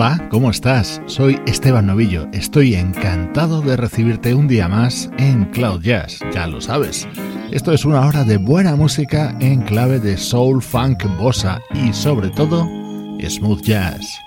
Hola, ¿cómo estás? Soy Esteban Novillo. Estoy encantado de recibirte un día más en Cloud Jazz, ya lo sabes. Esto es una hora de buena música en clave de soul, funk, bossa y sobre todo smooth jazz.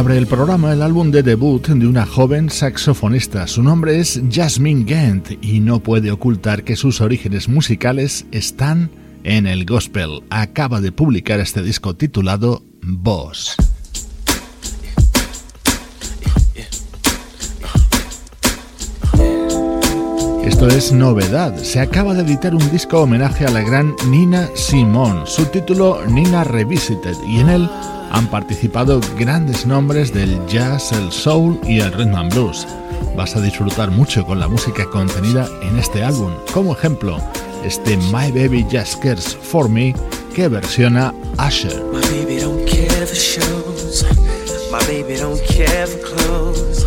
Abre el programa el álbum de debut de una joven saxofonista. Su nombre es Jasmine Gant y no puede ocultar que sus orígenes musicales están en el gospel. Acaba de publicar este disco titulado Boss. Esto es novedad. Se acaba de editar un disco homenaje a la gran Nina Simone. Su título Nina Revisited y en él han participado grandes nombres del jazz, el soul y el rhythm and blues. Vas a disfrutar mucho con la música contenida en este álbum. Como ejemplo, este My Baby Just Cares For Me que versiona Usher. My baby don't care for. My baby don't clothes.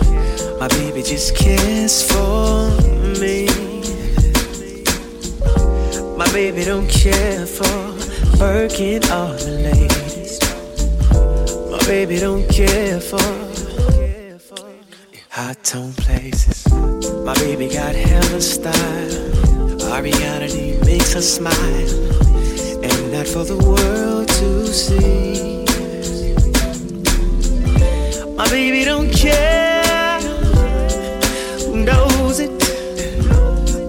My baby just cares for me. My baby don't care for working all the ladies. Baby don't care for hot tone places. My baby got hella style. Our reality makes us smile, and not for the world to see. My baby don't care who knows it.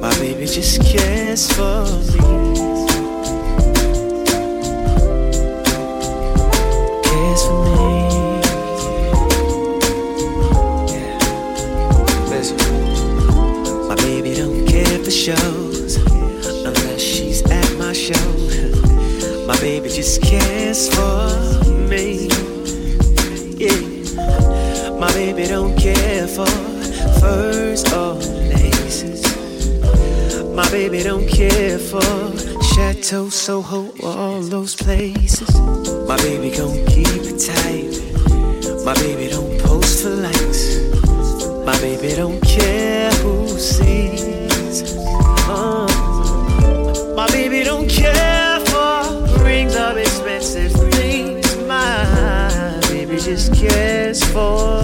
My baby just cares for me. For me. Yeah. My baby don't care for furs or laces. My baby don't care for Chateau, Soho, all those places. My baby gon' keep it tight. My baby don't post for likes. My baby don't care who sees. Oh. My baby don't care this kiss for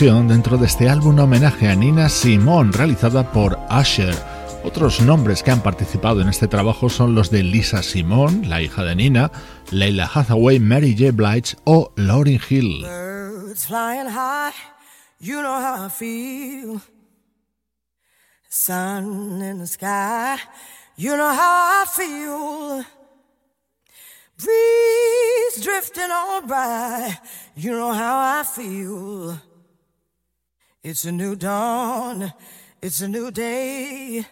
Dentro de este álbum homenaje a Nina Simone realizada por Usher. Otros nombres que han participado en este trabajo son los de Lisa Simone, la hija de Nina, Leila Hathaway, Mary J. Blige o Lauryn Hill. Birds flying high, you know how I feel. Sun in the sky, you know how I feel. Breeze drifting on by, you know how I feel. It's a new dawn, it's a new day.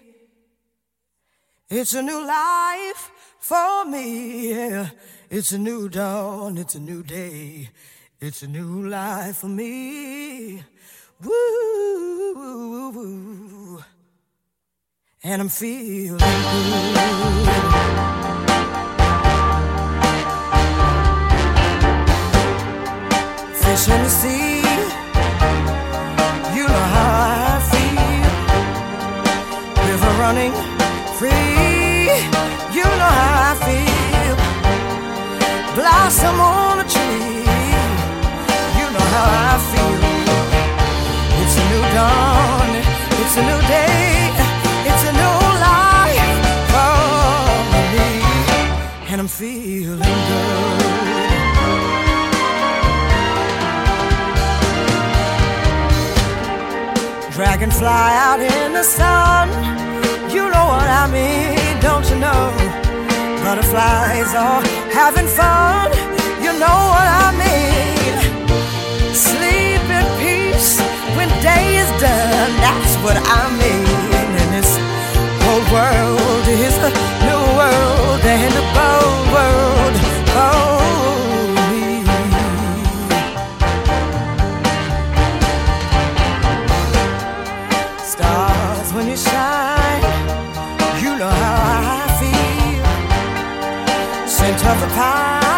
It's a new life for me. yeah. It's a new dawn, it's a new day. It's a new life for me. Woo. And I'm feeling good. Fish in the sea, running free. You know how I feel. Blossom on a tree. You know how I feel. It's a new dawn. It's a new day. It's a new life for me. And I'm feeling good. Dragonfly out in the sun. I mean, don't you know? Butterflies are having fun. You know what I mean. Sleep in peace when day is done. That's what I mean. And this whole world is a new world and a bold world. center of the pie.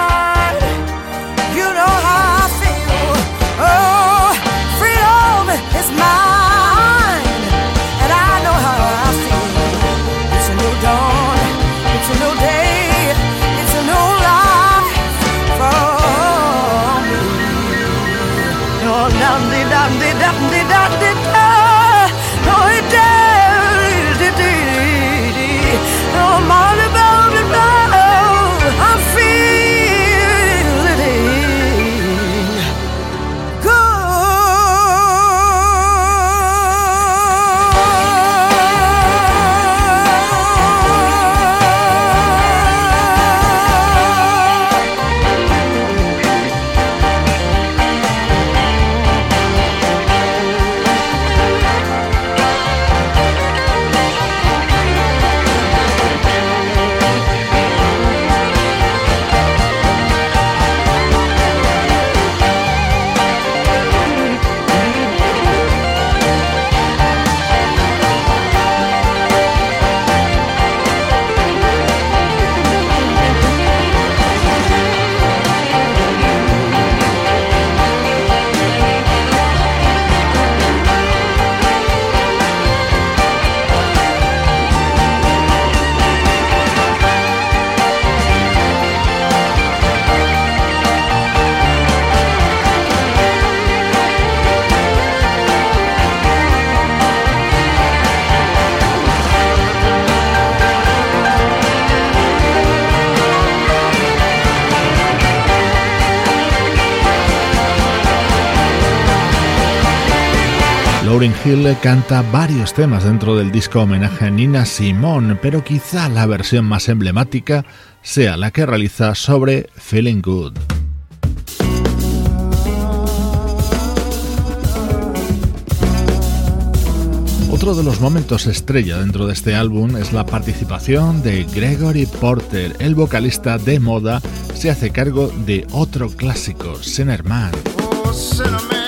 Lauryn Hill canta varios temas dentro del disco homenaje a Nina Simone, pero quizá la versión más emblemática sea la que realiza sobre Feeling Good. Otro de los momentos estrella dentro de este álbum es la participación de Gregory Porter, el vocalista de moda, se hace cargo de otro clásico, Sinnerman. Oh,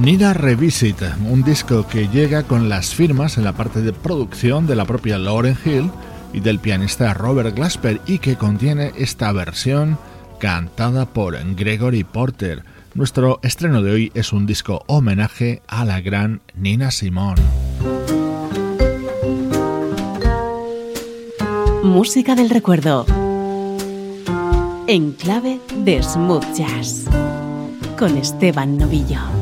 Nina Revisit, un disco que llega con las firmas en la parte de producción de la propia Lauren Hill y del pianista Robert Glasper y que contiene esta versión cantada por Gregory Porter. Nuestro estreno de hoy es un disco homenaje a la gran Nina Simone. Música del recuerdo. En clave de smooth jazz. Con Esteban Novillo.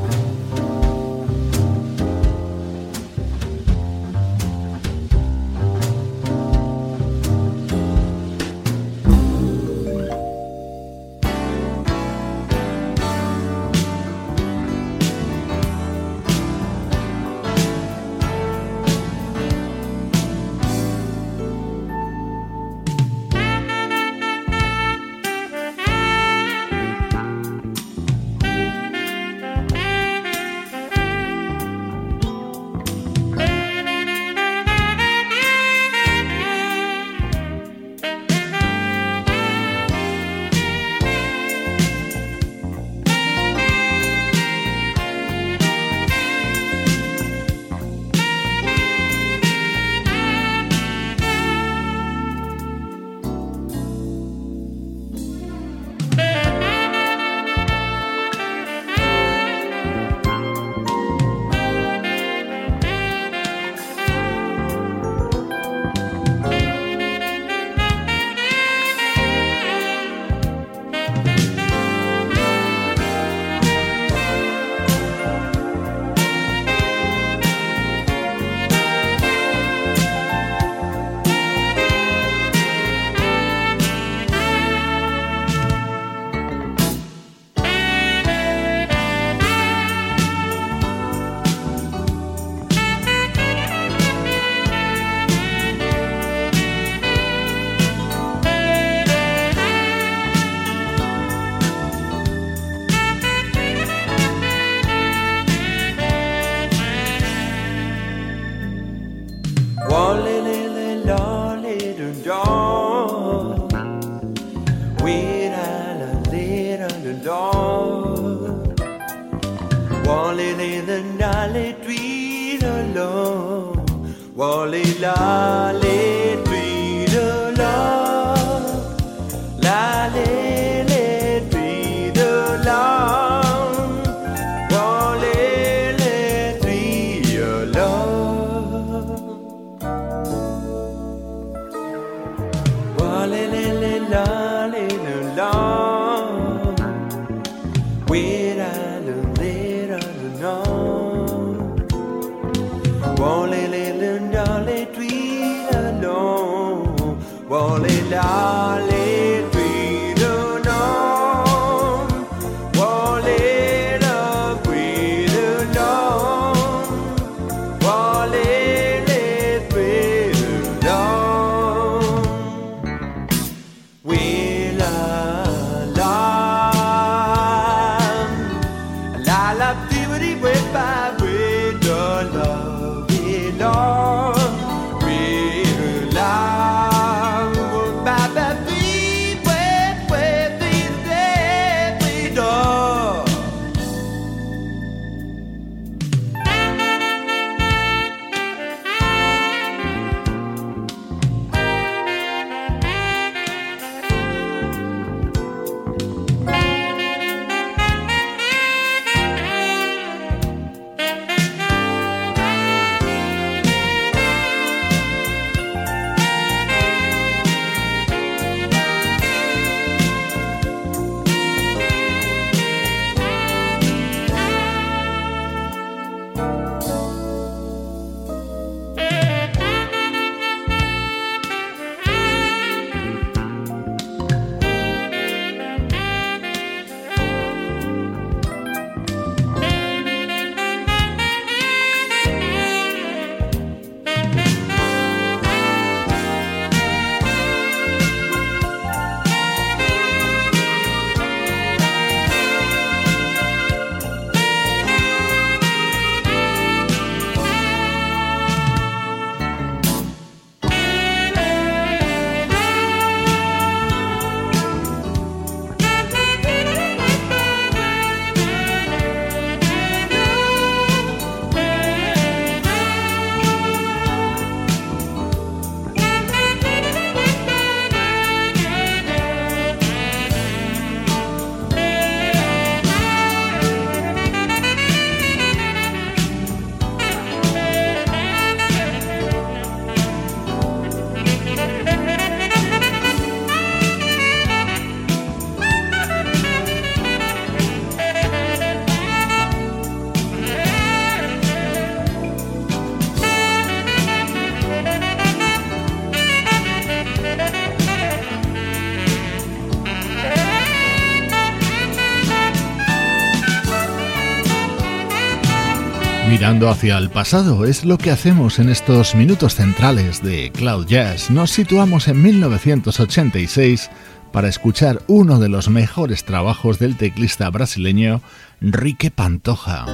Mirando hacia el pasado es lo que hacemos en estos minutos centrales de Cloud Jazz. Nos situamos en 1986 para escuchar uno de los mejores trabajos del teclista brasileño Rique Pantoja.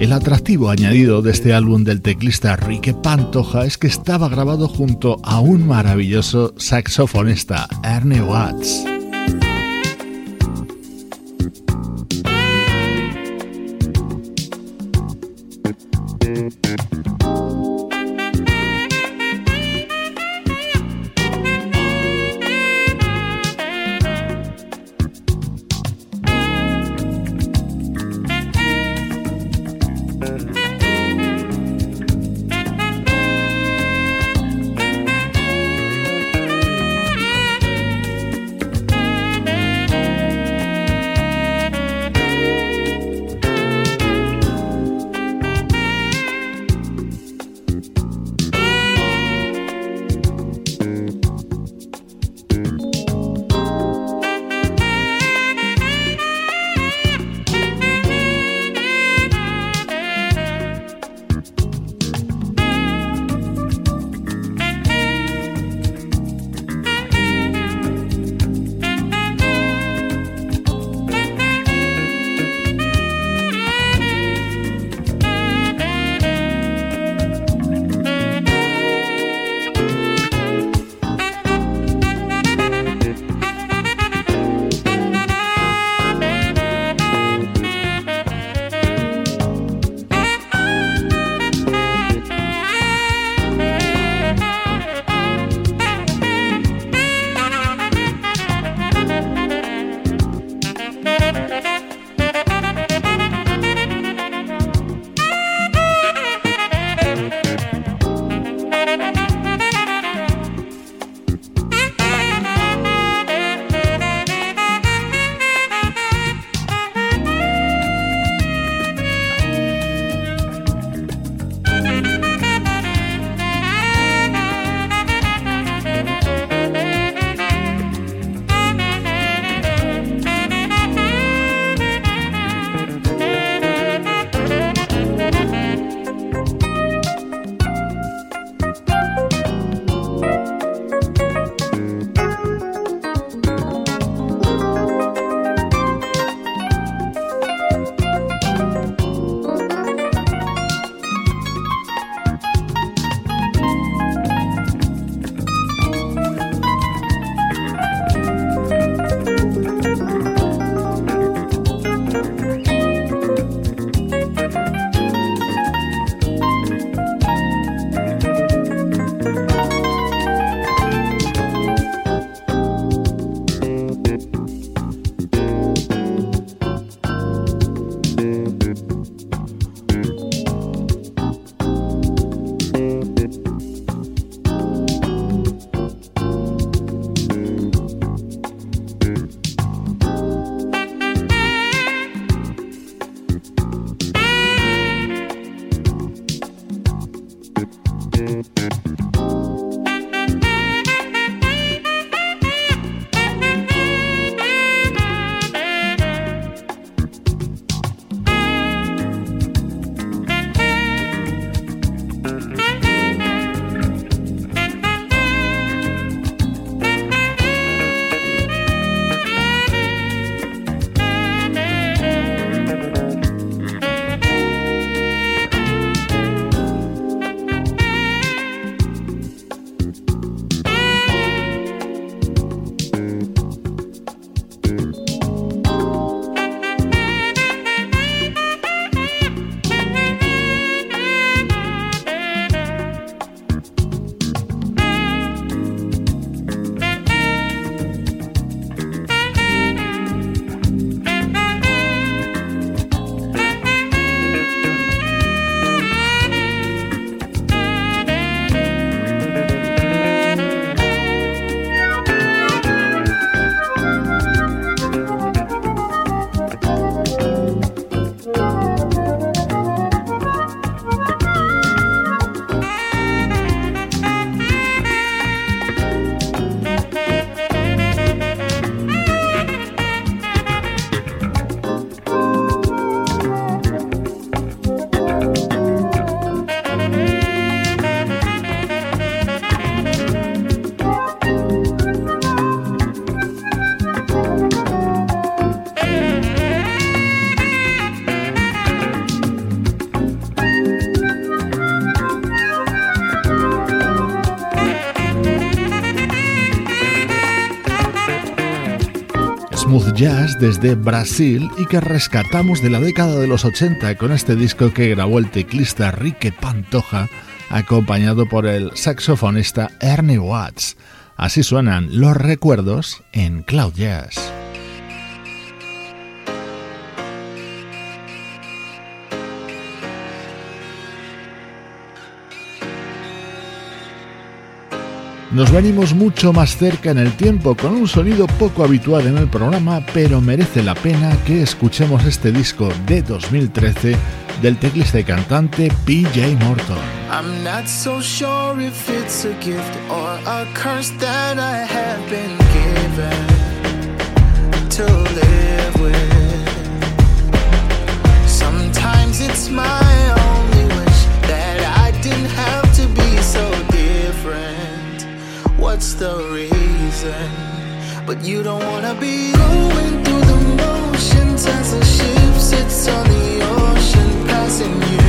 El atractivo añadido de este álbum del teclista Rique Pantoja es que estaba grabado junto a un maravilloso saxofonista, Ernie Watts. smooth jazz desde Brasil y que rescatamos de la década de los 80 con este disco que grabó el teclista Rique Pantoja acompañado por el saxofonista Ernie Watts. Así suenan los recuerdos en Cloud Jazz. Nos venimos mucho más cerca en el tiempo con un sonido poco habitual en el programa, pero merece la pena que escuchemos este disco de 2013 del teclista y cantante PJ Morton. what's the reason? But you don't wanna be going through the motions as the ship sits on the ocean, passing you.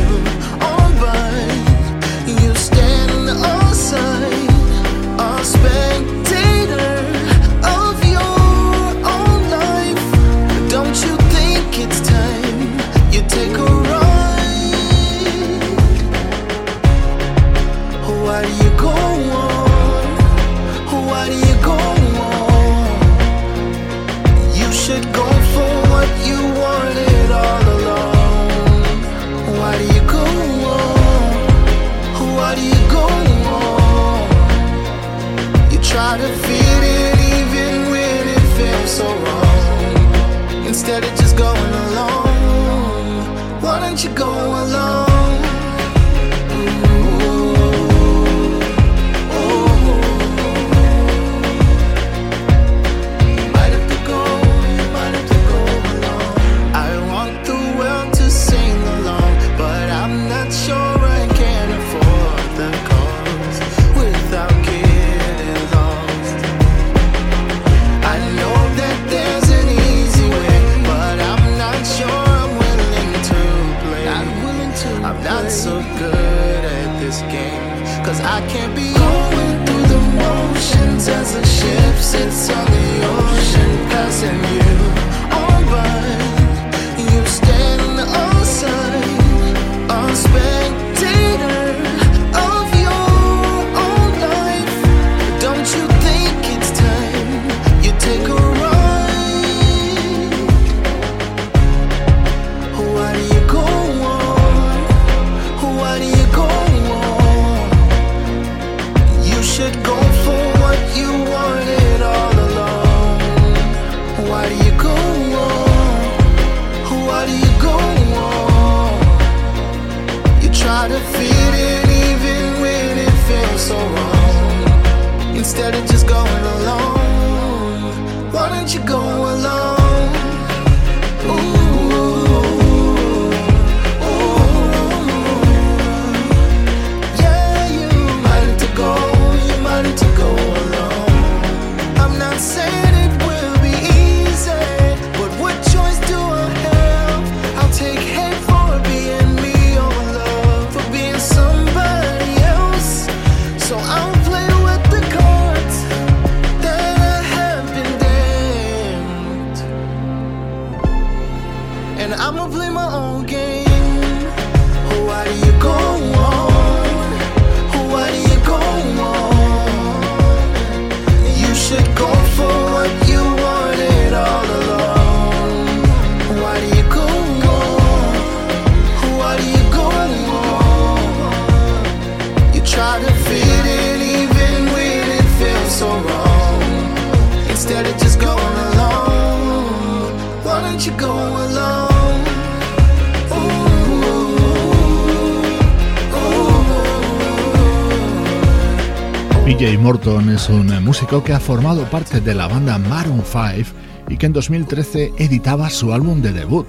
Es un músico que ha formado parte de la banda Maroon 5 y que en 2013 editaba su álbum de debut.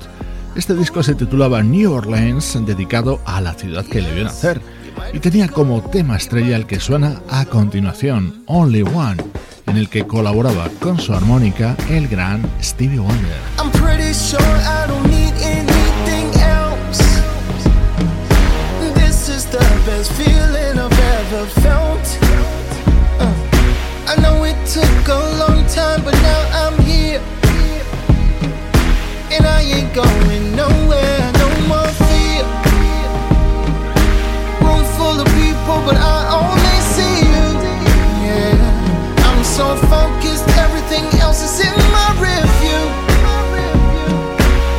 Este disco se titulaba New Orleans, dedicado a la ciudad que le vio nacer, y tenía como tema estrella el que suena a continuación, Only One, en el que colaboraba con su armónica el gran Stevie Wonder. took a long time, but now I'm here. And I ain't going nowhere, no more fear. Room full of people, but I only see you. Yeah, I'm so focused, everything else is in my review.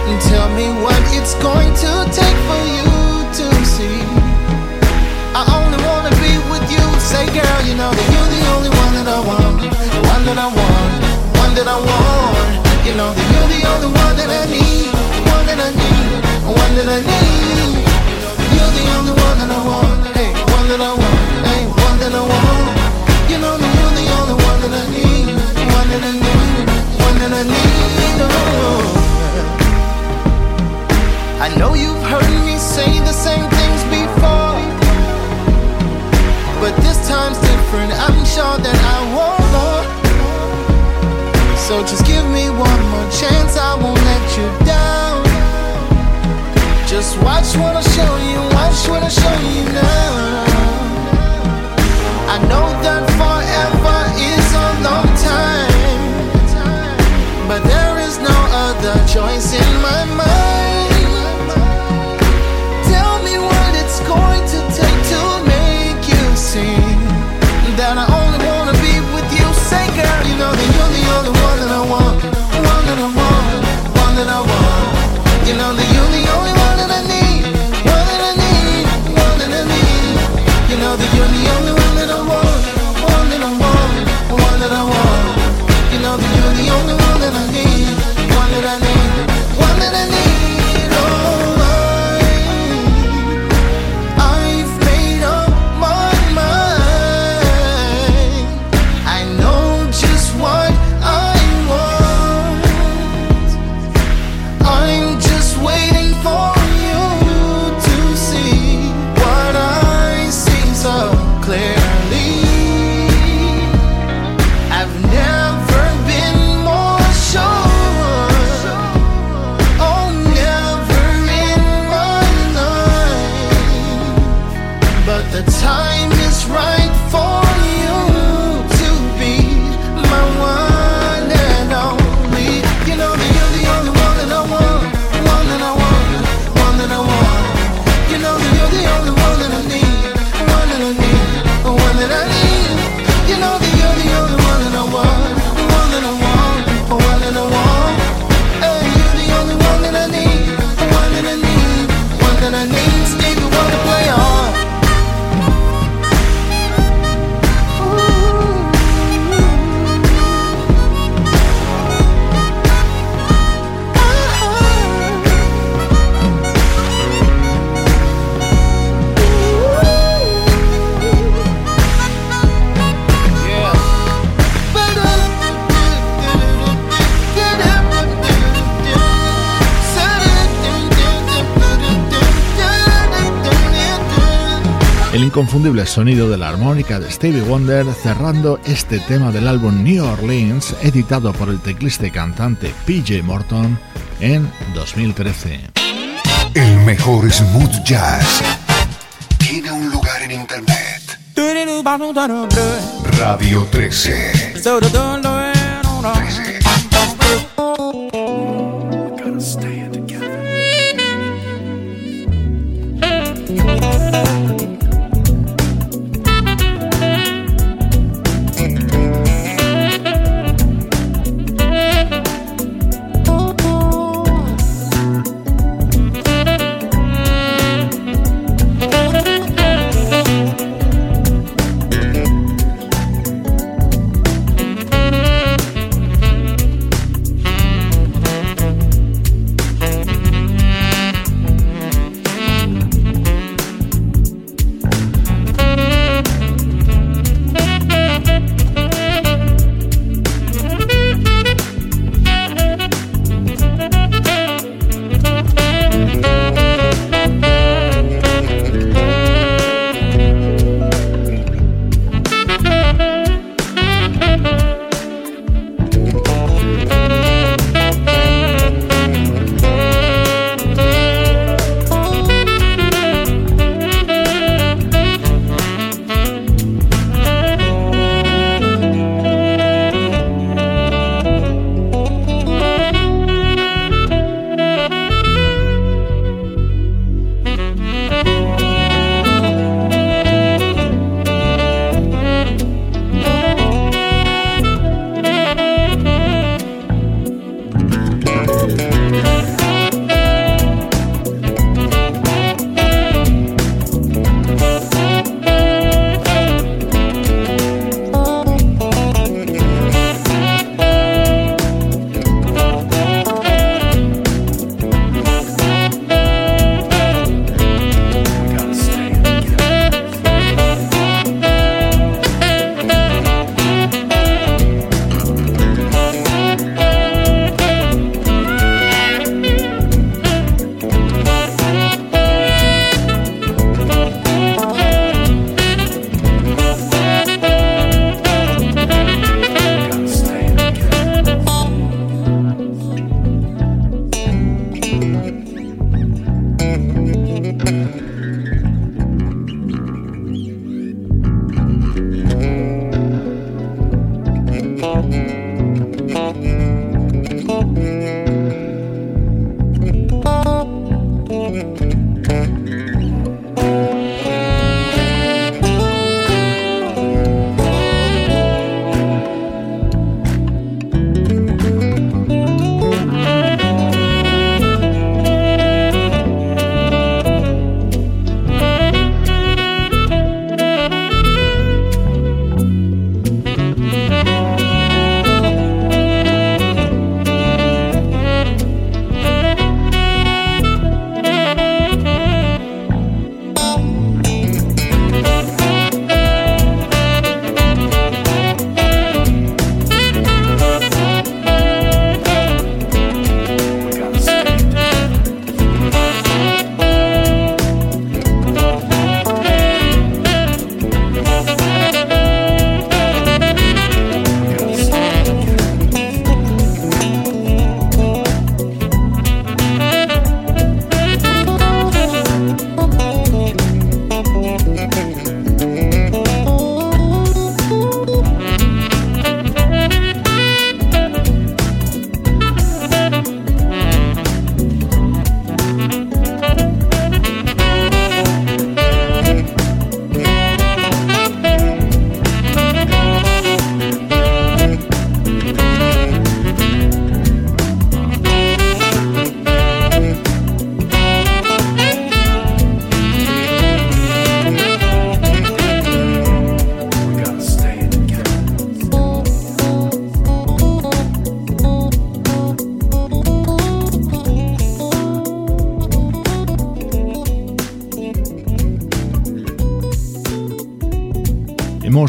And tell me what it's going to take for you. Watch what I show you, watch what I show you now. inconfundible sonido de la armónica de Stevie Wonder cerrando este tema del álbum New Orleans editado por el teclista y cantante PJ Morton en 2013. El mejor smooth jazz tiene un lugar en internet. Radio 13.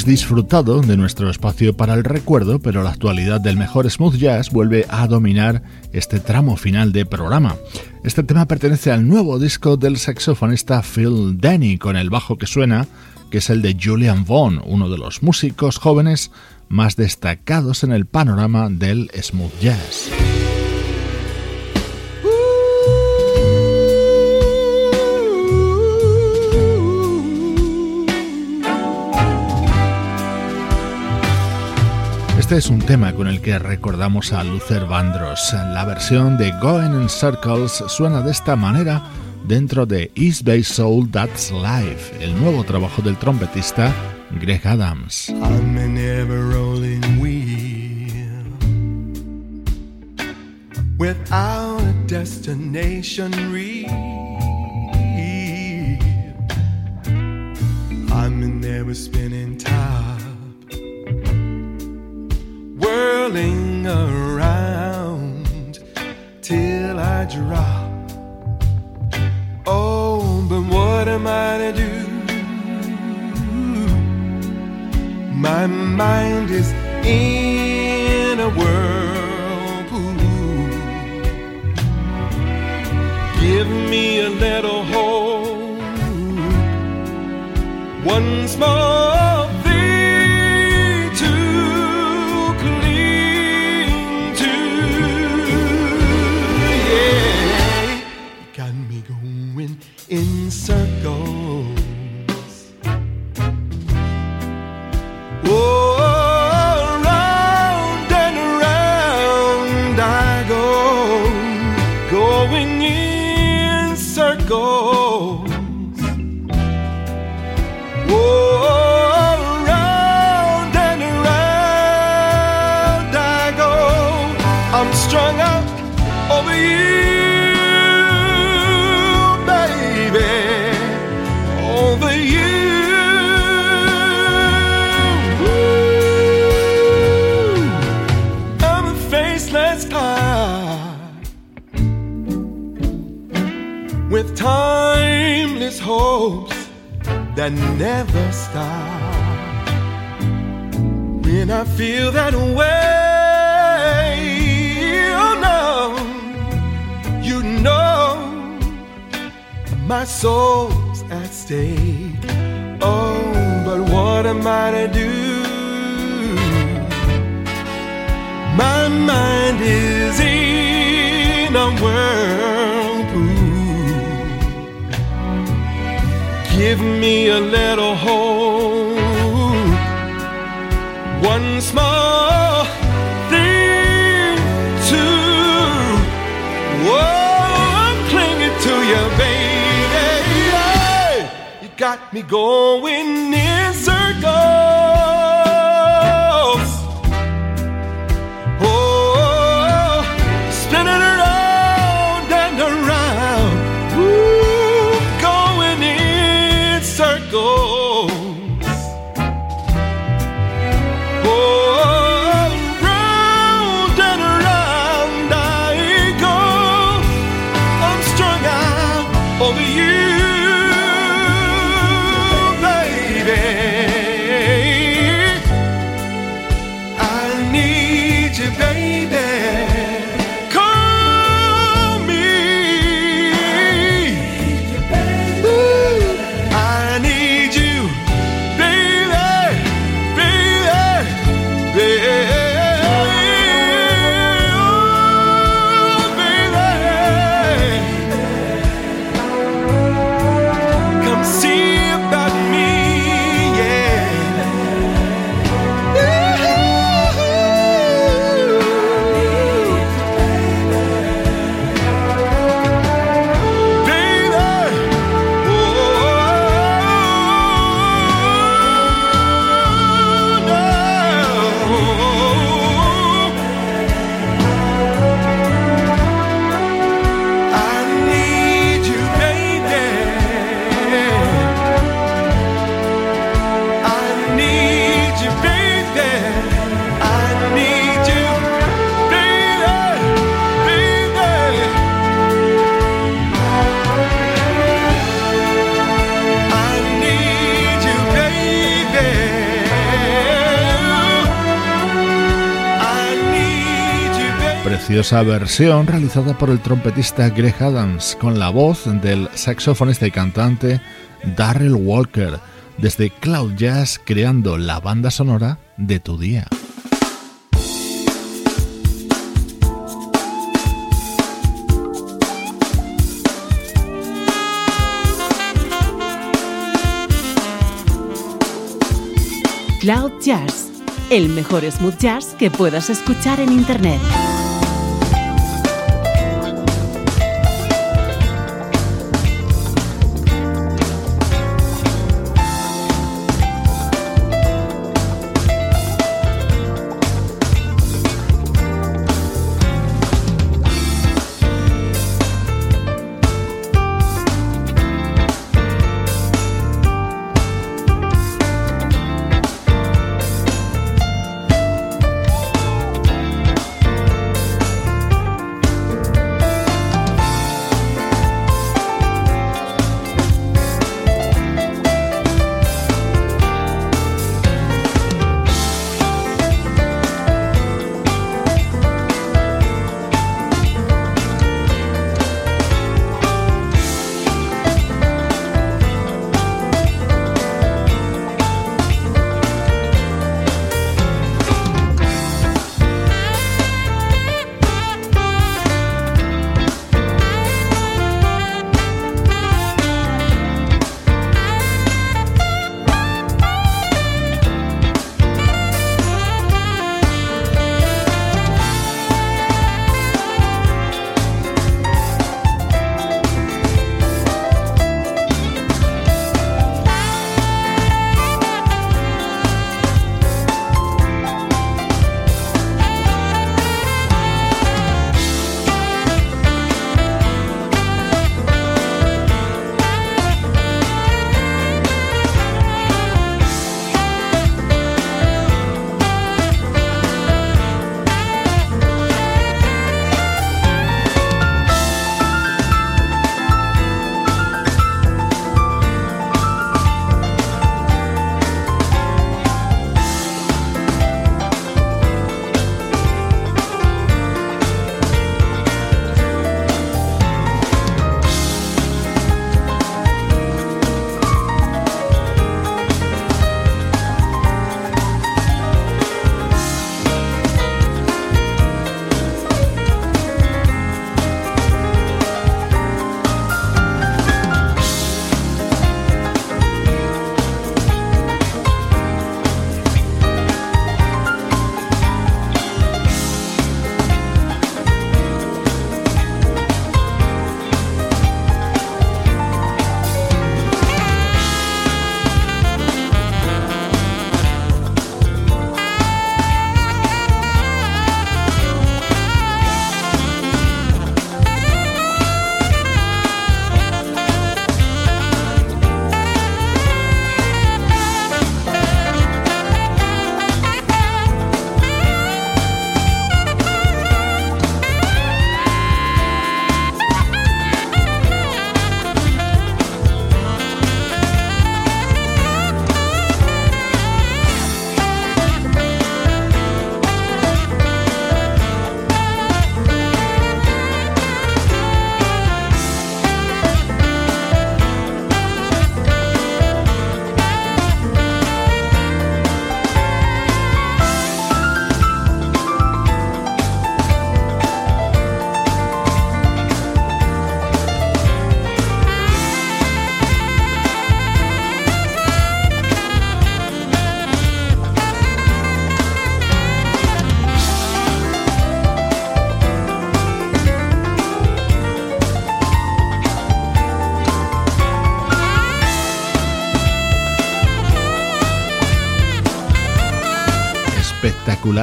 Disfrutado de nuestro espacio para el recuerdo, pero la actualidad del mejor smooth jazz vuelve a dominar este tramo final de programa. Este tema pertenece al nuevo disco del saxofonista Phil Denny, con el bajo que suena, que es el de Julian Vaughn, uno de los músicos jóvenes más destacados en el panorama del smooth jazz. Este es un tema con el que recordamos a Luther Vandross. La versión de Going in Circles suena de esta manera dentro de East Bay Soul That's Life, el nuevo trabajo del trompetista Greg Adams. without a destination. I'm never spinning time. Whirling around till I drop. Oh, but what am I to do? My mind is in a whirlpool. Give me a little hope once more. Preciosa versión realizada por el trompetista Greg Adams con la voz del saxofonista y cantante Darrell Walker desde Cloud Jazz creando la banda sonora de tu día. Cloud Jazz, el mejor smooth jazz que puedas escuchar en Internet.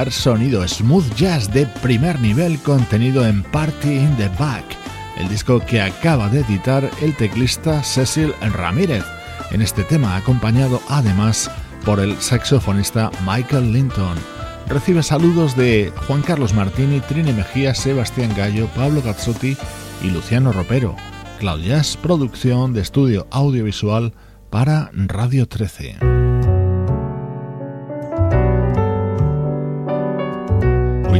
Sonido smooth jazz de primer nivel contenido en Party in the Back, el disco que acaba de editar el teclista Cecil Ramírez, en este tema acompañado además por el saxofonista Michael Linton. Recibe saludos de Juan Carlos Martini, Trini Mejía, Sebastián Gallo, Pablo Gazzotti y Luciano Ropero. Claudias, producción de estudio audiovisual para Radio 13.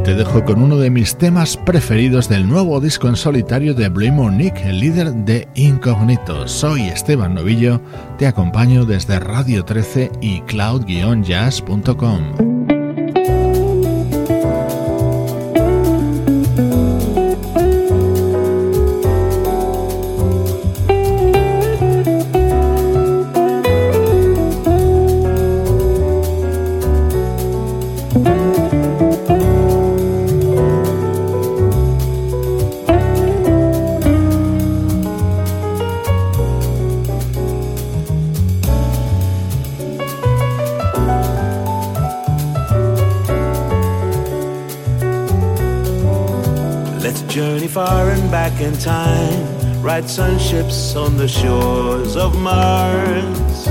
Te dejo con uno de mis temas preferidos del nuevo disco en solitario de Blue Nick, el líder de Incognito. Soy Esteban Novillo, te acompaño desde Radio 13 y cloud-jazz.com. in time, ride sunships on the shores of Mars.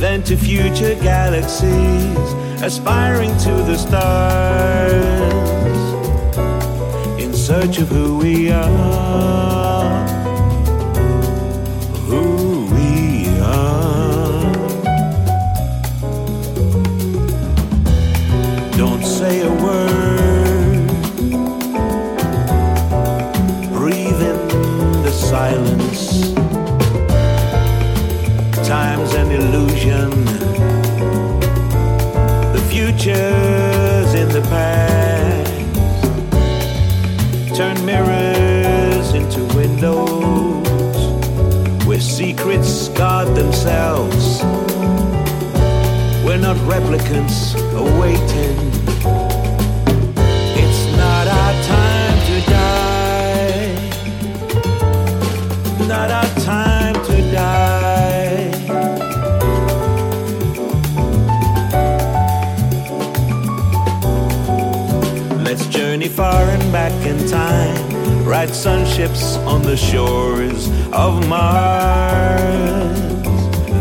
Then to future galaxies, aspiring to the stars, in search of who we are. Themselves. We're not replicants awaiting It's not our time to die. not our time to die. Let's journey far and back in time, ride sunships on the shores of Mars.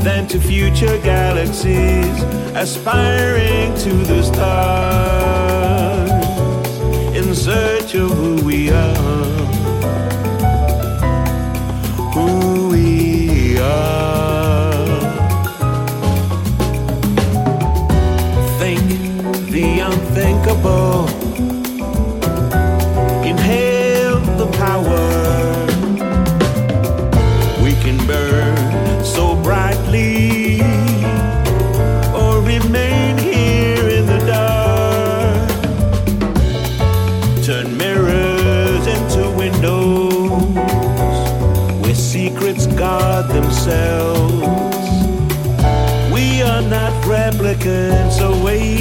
Then to future galaxies, aspiring to the stars, in search of who we are. Who we are. Think the unthinkable. Inhale the power. We can burn themselves. We are not replicants awaiting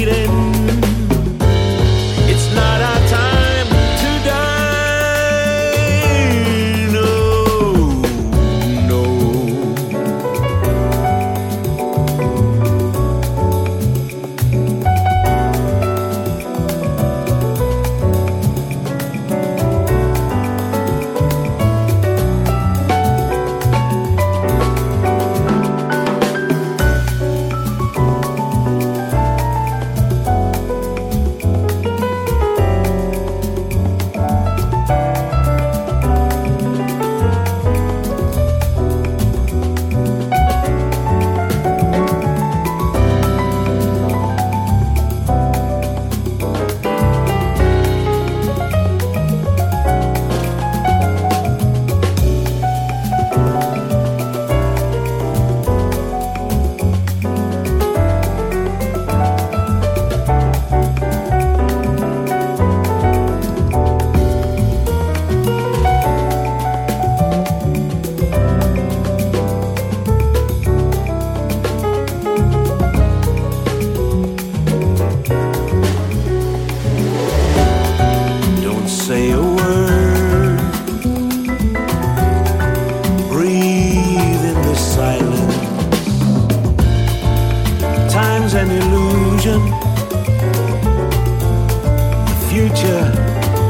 future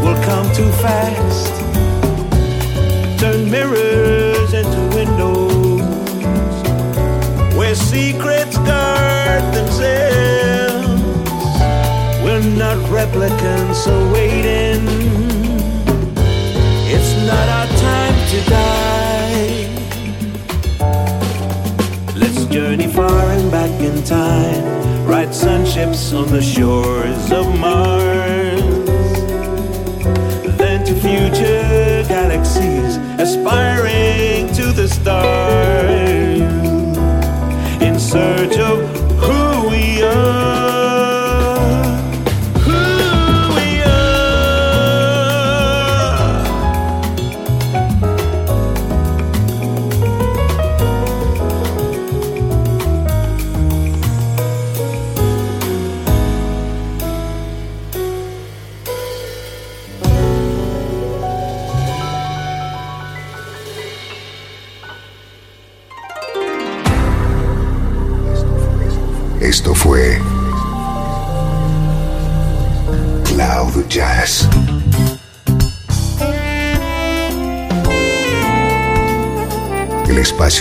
will come too fast. Turn mirrors into windows where secrets guard themselves. We're not replicants, so waiting. It's not our time to die. Let's journey far and back in time. Ride sunships on the shores of Mars. Galaxies, aspiring to the stars.